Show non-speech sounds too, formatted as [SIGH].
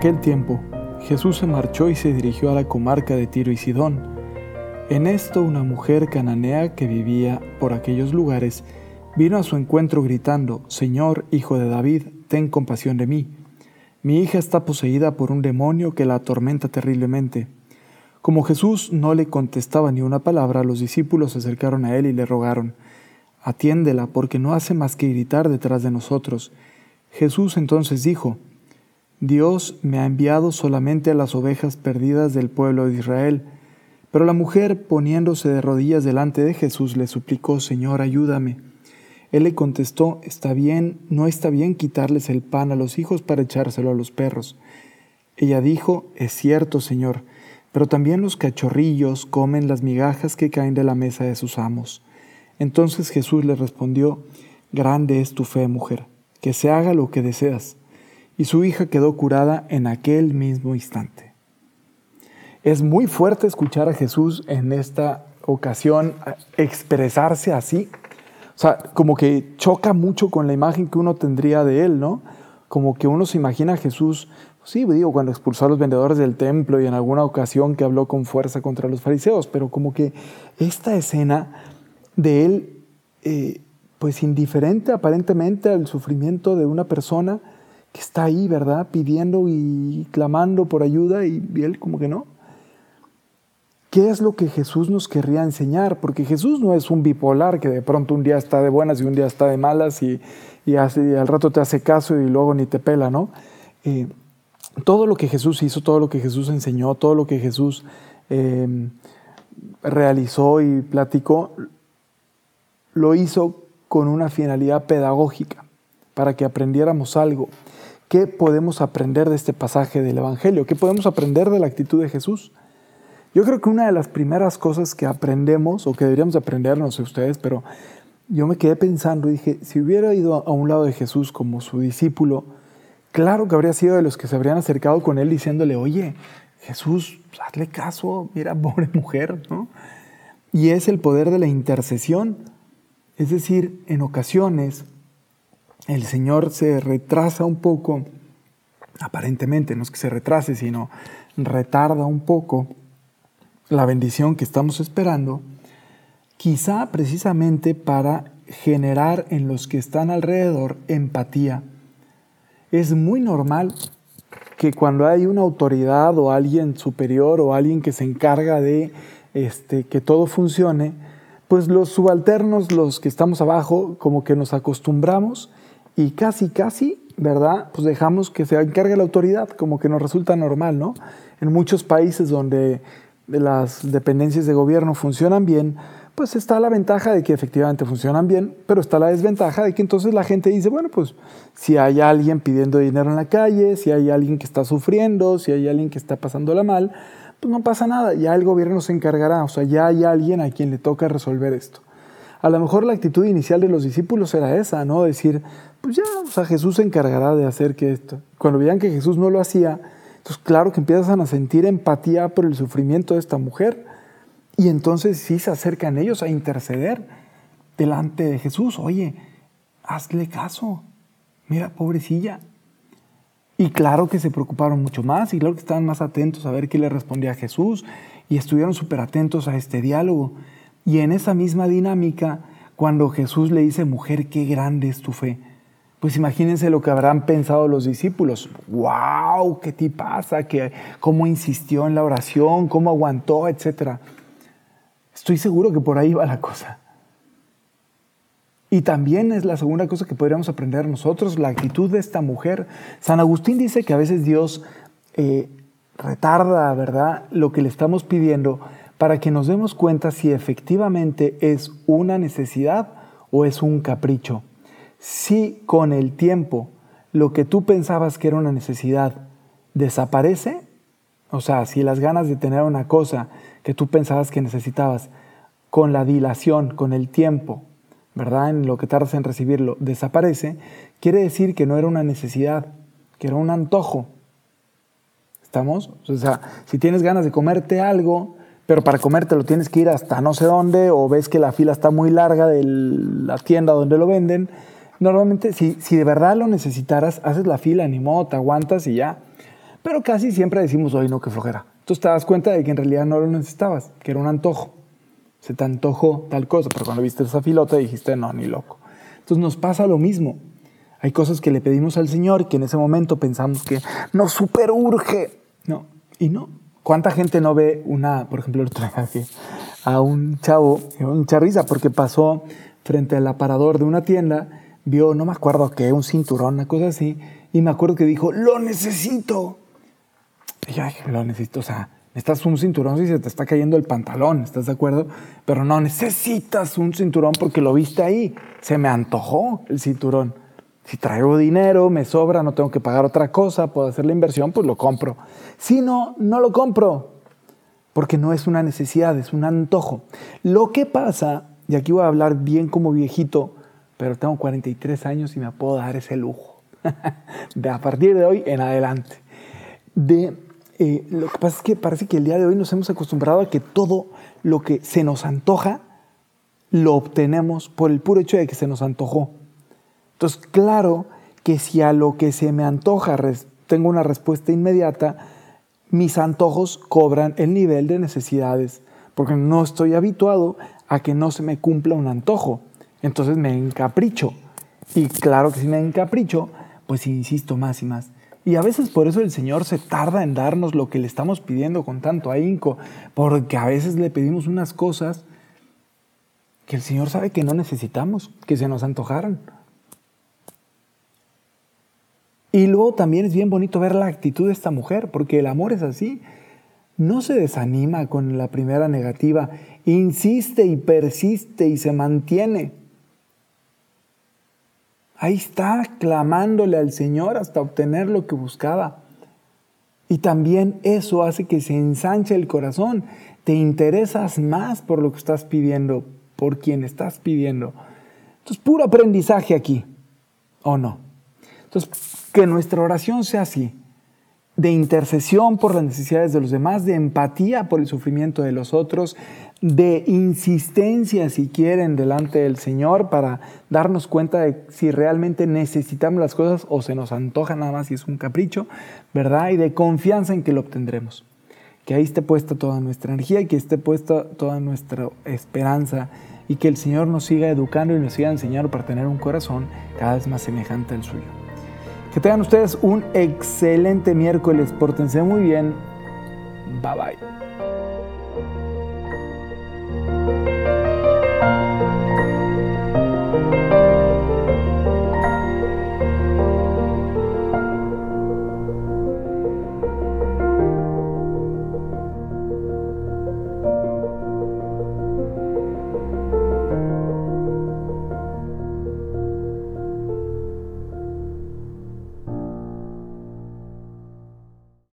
aquel tiempo, Jesús se marchó y se dirigió a la comarca de Tiro y Sidón. En esto una mujer cananea que vivía por aquellos lugares vino a su encuentro gritando, Señor, hijo de David, ten compasión de mí. Mi hija está poseída por un demonio que la atormenta terriblemente. Como Jesús no le contestaba ni una palabra, los discípulos se acercaron a él y le rogaron, Atiéndela, porque no hace más que gritar detrás de nosotros. Jesús entonces dijo, Dios me ha enviado solamente a las ovejas perdidas del pueblo de Israel. Pero la mujer, poniéndose de rodillas delante de Jesús, le suplicó, Señor, ayúdame. Él le contestó, está bien, no está bien quitarles el pan a los hijos para echárselo a los perros. Ella dijo, es cierto, Señor, pero también los cachorrillos comen las migajas que caen de la mesa de sus amos. Entonces Jesús le respondió, grande es tu fe, mujer, que se haga lo que deseas y su hija quedó curada en aquel mismo instante. Es muy fuerte escuchar a Jesús en esta ocasión expresarse así. O sea, como que choca mucho con la imagen que uno tendría de él, ¿no? Como que uno se imagina a Jesús, sí, digo, cuando expulsó a los vendedores del templo y en alguna ocasión que habló con fuerza contra los fariseos, pero como que esta escena de él, eh, pues indiferente aparentemente al sufrimiento de una persona, que está ahí, ¿verdad? Pidiendo y clamando por ayuda y, él como que no. ¿Qué es lo que Jesús nos querría enseñar? Porque Jesús no es un bipolar que de pronto un día está de buenas y un día está de malas y, hace, al rato te hace caso y luego ni te pela, ¿no? Eh, todo lo que Jesús hizo, todo lo que Jesús enseñó, todo lo que Jesús em, realizó y platicó, lo hizo con una finalidad pedagógica, para que aprendiéramos algo. ¿Qué podemos aprender de este pasaje del Evangelio? ¿Qué podemos aprender de la actitud de Jesús? Yo creo que una de las primeras cosas que aprendemos, o que deberíamos aprender, no sé ustedes, pero yo me quedé pensando y dije, si hubiera ido a un lado de Jesús como su discípulo, claro que habría sido de los que se habrían acercado con él diciéndole, oye, Jesús, hazle caso, mira, [LAUGHS] pobre mujer, ¿no? Y es el poder de la intercesión. Es decir, en ocasiones el Señor se retrasa un poco, aparentemente no es que se retrase, sino retarda un poco la bendición que estamos esperando, quizá precisamente para generar en los que están alrededor empatía. Es muy normal que cuando hay una autoridad o alguien superior o alguien que se encarga de este, que todo funcione, pues los subalternos, los que estamos abajo, como que nos acostumbramos y casi, casi, ¿verdad? Pues dejamos que se encargue la autoridad, como que nos resulta normal, ¿no? En muchos países donde las dependencias de gobierno funcionan bien, pues está la ventaja de que efectivamente funcionan bien, pero está la desventaja de que entonces la gente dice, bueno, pues si hay alguien pidiendo dinero en la calle, si hay alguien que está sufriendo, si hay alguien que está pasándola mal, pues no pasa nada, ya el gobierno se encargará, o sea, ya hay alguien a quien le toca resolver esto. A lo mejor la actitud inicial de los discípulos era esa, ¿no? Decir, pues ya, o sea, Jesús se encargará de hacer que esto. Cuando veían que Jesús no lo hacía, entonces claro que empiezan a sentir empatía por el sufrimiento de esta mujer. Y entonces sí se acercan ellos a interceder delante de Jesús. Oye, hazle caso. Mira, pobrecilla. Y claro que se preocuparon mucho más y claro que estaban más atentos a ver qué le respondía Jesús y estuvieron súper atentos a este diálogo. Y en esa misma dinámica, cuando Jesús le dice, mujer, qué grande es tu fe, pues imagínense lo que habrán pensado los discípulos. ¡Wow! ¿Qué te pasa? ¿Qué, ¿Cómo insistió en la oración? ¿Cómo aguantó? Etcétera. Estoy seguro que por ahí va la cosa. Y también es la segunda cosa que podríamos aprender nosotros, la actitud de esta mujer. San Agustín dice que a veces Dios eh, retarda, ¿verdad?, lo que le estamos pidiendo para que nos demos cuenta si efectivamente es una necesidad o es un capricho. Si con el tiempo lo que tú pensabas que era una necesidad desaparece, o sea, si las ganas de tener una cosa que tú pensabas que necesitabas, con la dilación, con el tiempo, ¿verdad? En lo que tardas en recibirlo, desaparece, quiere decir que no era una necesidad, que era un antojo. ¿Estamos? O sea, si tienes ganas de comerte algo, pero para comértelo tienes que ir hasta no sé dónde o ves que la fila está muy larga de la tienda donde lo venden. Normalmente, si, si de verdad lo necesitaras, haces la fila, ni modo, te aguantas y ya. Pero casi siempre decimos, hoy no, que flojera. Entonces te das cuenta de que en realidad no lo necesitabas, que era un antojo. Se te antojó tal cosa, pero cuando viste esa filota dijiste, no, ni loco. Entonces nos pasa lo mismo. Hay cosas que le pedimos al Señor que en ese momento pensamos que nos super urge. No, y no. ¿Cuánta gente no ve una, por ejemplo, a un chavo, un charriza, porque pasó frente al aparador de una tienda, vio, no me acuerdo qué, un cinturón, una cosa así, y me acuerdo que dijo, lo necesito. Y yo, lo necesito, o sea, necesitas un cinturón si se te está cayendo el pantalón, ¿estás de acuerdo? Pero no, necesitas un cinturón porque lo viste ahí, se me antojó el cinturón. Si traigo dinero, me sobra, no tengo que pagar otra cosa, puedo hacer la inversión, pues lo compro. Si no, no lo compro, porque no es una necesidad, es un antojo. Lo que pasa, y aquí voy a hablar bien como viejito, pero tengo 43 años y me puedo dar ese lujo. [LAUGHS] de a partir de hoy en adelante. De, eh, lo que pasa es que parece que el día de hoy nos hemos acostumbrado a que todo lo que se nos antoja, lo obtenemos por el puro hecho de que se nos antojó. Entonces, claro que si a lo que se me antoja tengo una respuesta inmediata, mis antojos cobran el nivel de necesidades, porque no estoy habituado a que no se me cumpla un antojo. Entonces me encapricho. Y claro que si me encapricho, pues insisto más y más. Y a veces por eso el Señor se tarda en darnos lo que le estamos pidiendo con tanto ahínco, porque a veces le pedimos unas cosas que el Señor sabe que no necesitamos, que se nos antojaron. Y luego también es bien bonito ver la actitud de esta mujer, porque el amor es así. No se desanima con la primera negativa, insiste y persiste y se mantiene. Ahí está clamándole al Señor hasta obtener lo que buscaba. Y también eso hace que se ensanche el corazón. Te interesas más por lo que estás pidiendo, por quien estás pidiendo. Entonces, puro aprendizaje aquí, ¿o no? Entonces, que nuestra oración sea así, de intercesión por las necesidades de los demás, de empatía por el sufrimiento de los otros, de insistencia, si quieren, delante del Señor para darnos cuenta de si realmente necesitamos las cosas o se nos antoja nada más y es un capricho, ¿verdad? Y de confianza en que lo obtendremos. Que ahí esté puesta toda nuestra energía y que esté puesta toda nuestra esperanza y que el Señor nos siga educando y nos siga enseñando para tener un corazón cada vez más semejante al suyo. Que tengan ustedes un excelente miércoles. Pórtense muy bien. Bye bye.